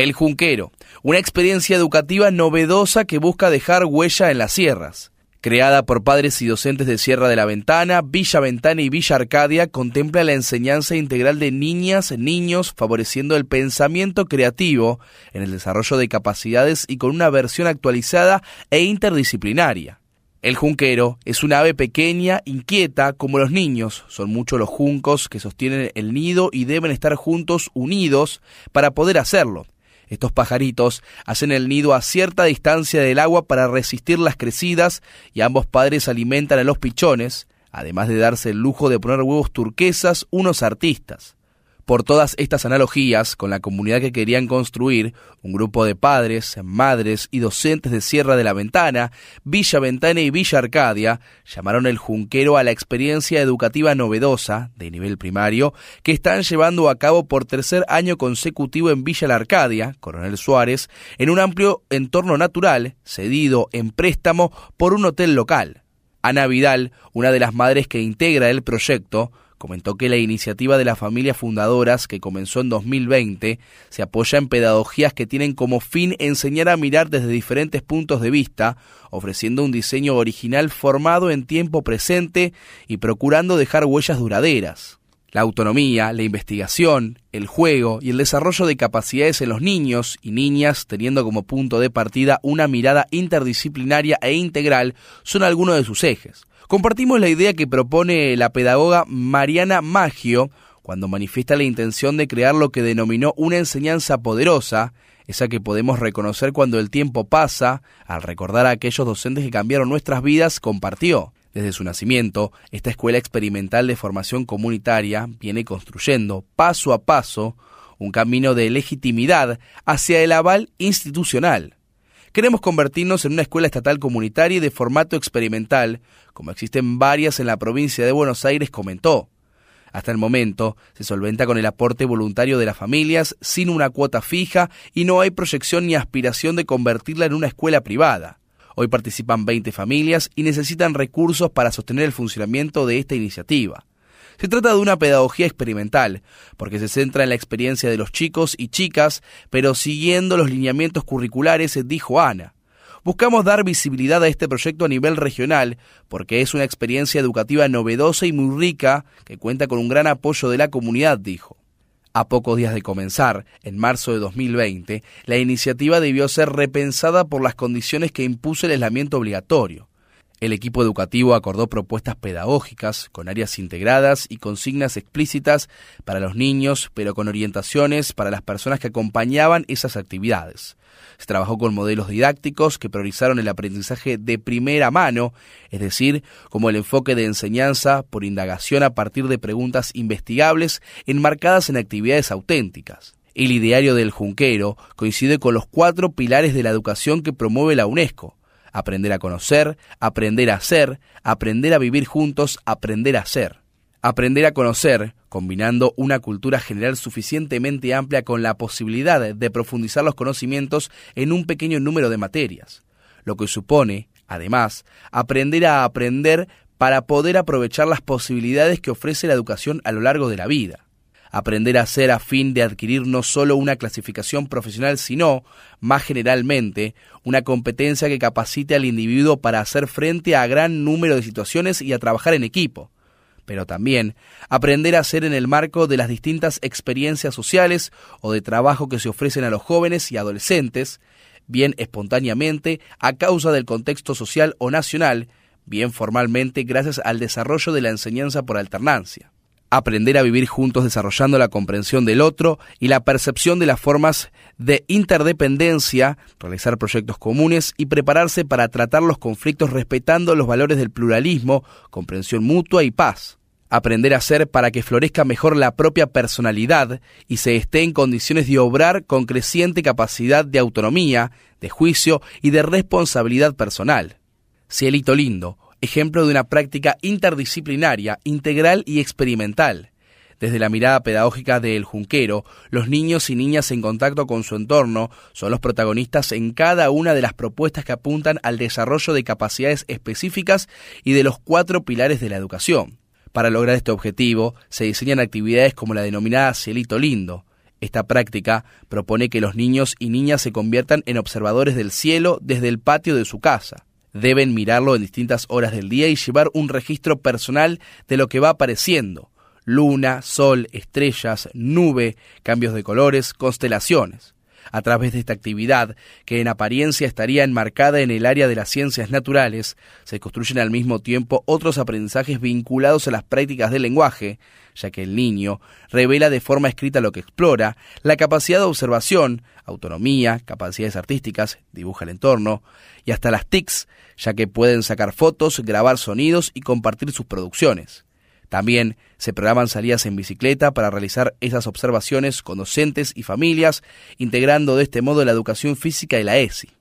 El Junquero, una experiencia educativa novedosa que busca dejar huella en las sierras. Creada por padres y docentes de Sierra de la Ventana, Villa Ventana y Villa Arcadia, contempla la enseñanza integral de niñas, niños, favoreciendo el pensamiento creativo en el desarrollo de capacidades y con una versión actualizada e interdisciplinaria. El junquero es una ave pequeña, inquieta, como los niños. Son muchos los juncos que sostienen el nido y deben estar juntos, unidos, para poder hacerlo. Estos pajaritos hacen el nido a cierta distancia del agua para resistir las crecidas y ambos padres alimentan a los pichones, además de darse el lujo de poner huevos turquesas unos artistas. Por todas estas analogías con la comunidad que querían construir, un grupo de padres, madres y docentes de Sierra de la Ventana, Villa Ventana y Villa Arcadia llamaron el Junquero a la experiencia educativa novedosa, de nivel primario, que están llevando a cabo por tercer año consecutivo en Villa La Arcadia, Coronel Suárez, en un amplio entorno natural, cedido en préstamo por un hotel local. Ana Vidal, una de las madres que integra el proyecto, comentó que la iniciativa de las familias fundadoras, que comenzó en 2020, se apoya en pedagogías que tienen como fin enseñar a mirar desde diferentes puntos de vista, ofreciendo un diseño original formado en tiempo presente y procurando dejar huellas duraderas. La autonomía, la investigación, el juego y el desarrollo de capacidades en los niños y niñas, teniendo como punto de partida una mirada interdisciplinaria e integral, son algunos de sus ejes. Compartimos la idea que propone la pedagoga Mariana Maggio cuando manifiesta la intención de crear lo que denominó una enseñanza poderosa, esa que podemos reconocer cuando el tiempo pasa, al recordar a aquellos docentes que cambiaron nuestras vidas, compartió. Desde su nacimiento, esta escuela experimental de formación comunitaria viene construyendo, paso a paso, un camino de legitimidad hacia el aval institucional. Queremos convertirnos en una escuela estatal comunitaria y de formato experimental, como existen varias en la provincia de Buenos Aires, comentó. Hasta el momento se solventa con el aporte voluntario de las familias sin una cuota fija y no hay proyección ni aspiración de convertirla en una escuela privada. Hoy participan 20 familias y necesitan recursos para sostener el funcionamiento de esta iniciativa. Se trata de una pedagogía experimental, porque se centra en la experiencia de los chicos y chicas, pero siguiendo los lineamientos curriculares, dijo Ana. Buscamos dar visibilidad a este proyecto a nivel regional, porque es una experiencia educativa novedosa y muy rica, que cuenta con un gran apoyo de la comunidad, dijo. A pocos días de comenzar, en marzo de 2020, la iniciativa debió ser repensada por las condiciones que impuso el aislamiento obligatorio. El equipo educativo acordó propuestas pedagógicas con áreas integradas y consignas explícitas para los niños, pero con orientaciones para las personas que acompañaban esas actividades. Se trabajó con modelos didácticos que priorizaron el aprendizaje de primera mano, es decir, como el enfoque de enseñanza por indagación a partir de preguntas investigables enmarcadas en actividades auténticas. El ideario del Junquero coincide con los cuatro pilares de la educación que promueve la UNESCO aprender a conocer, aprender a hacer, aprender a vivir juntos, aprender a ser. Aprender a conocer, combinando una cultura general suficientemente amplia con la posibilidad de profundizar los conocimientos en un pequeño número de materias, lo que supone, además, aprender a aprender para poder aprovechar las posibilidades que ofrece la educación a lo largo de la vida aprender a hacer a fin de adquirir no solo una clasificación profesional, sino, más generalmente, una competencia que capacite al individuo para hacer frente a gran número de situaciones y a trabajar en equipo. Pero también aprender a hacer en el marco de las distintas experiencias sociales o de trabajo que se ofrecen a los jóvenes y adolescentes, bien espontáneamente a causa del contexto social o nacional, bien formalmente gracias al desarrollo de la enseñanza por alternancia aprender a vivir juntos desarrollando la comprensión del otro y la percepción de las formas de interdependencia, realizar proyectos comunes y prepararse para tratar los conflictos respetando los valores del pluralismo, comprensión mutua y paz. Aprender a ser para que florezca mejor la propia personalidad y se esté en condiciones de obrar con creciente capacidad de autonomía, de juicio y de responsabilidad personal. Cielito lindo, ejemplo de una práctica interdisciplinaria, integral y experimental. Desde la mirada pedagógica de El Junquero, los niños y niñas en contacto con su entorno son los protagonistas en cada una de las propuestas que apuntan al desarrollo de capacidades específicas y de los cuatro pilares de la educación. Para lograr este objetivo, se diseñan actividades como la denominada Cielito Lindo, Esta práctica propone que los niños y niñas se conviertan en observadores del cielo desde el patio de su casa. Deben mirarlo en distintas horas del día y llevar un registro personal de lo que va apareciendo. Luna, sol, estrellas, nube, cambios de colores, constelaciones. A través de esta actividad, que en apariencia estaría enmarcada en el área de las ciencias naturales, se construyen al mismo tiempo otros aprendizajes vinculados a las prácticas del lenguaje, ya que el niño revela de forma escrita lo que explora, la capacidad de observación, autonomía, capacidades artísticas, dibuja el entorno, y hasta las TICs, ya que pueden sacar fotos, grabar sonidos y compartir sus producciones. También se programan salidas en bicicleta para realizar esas observaciones con docentes y familias, integrando de este modo la educación física y la ESI.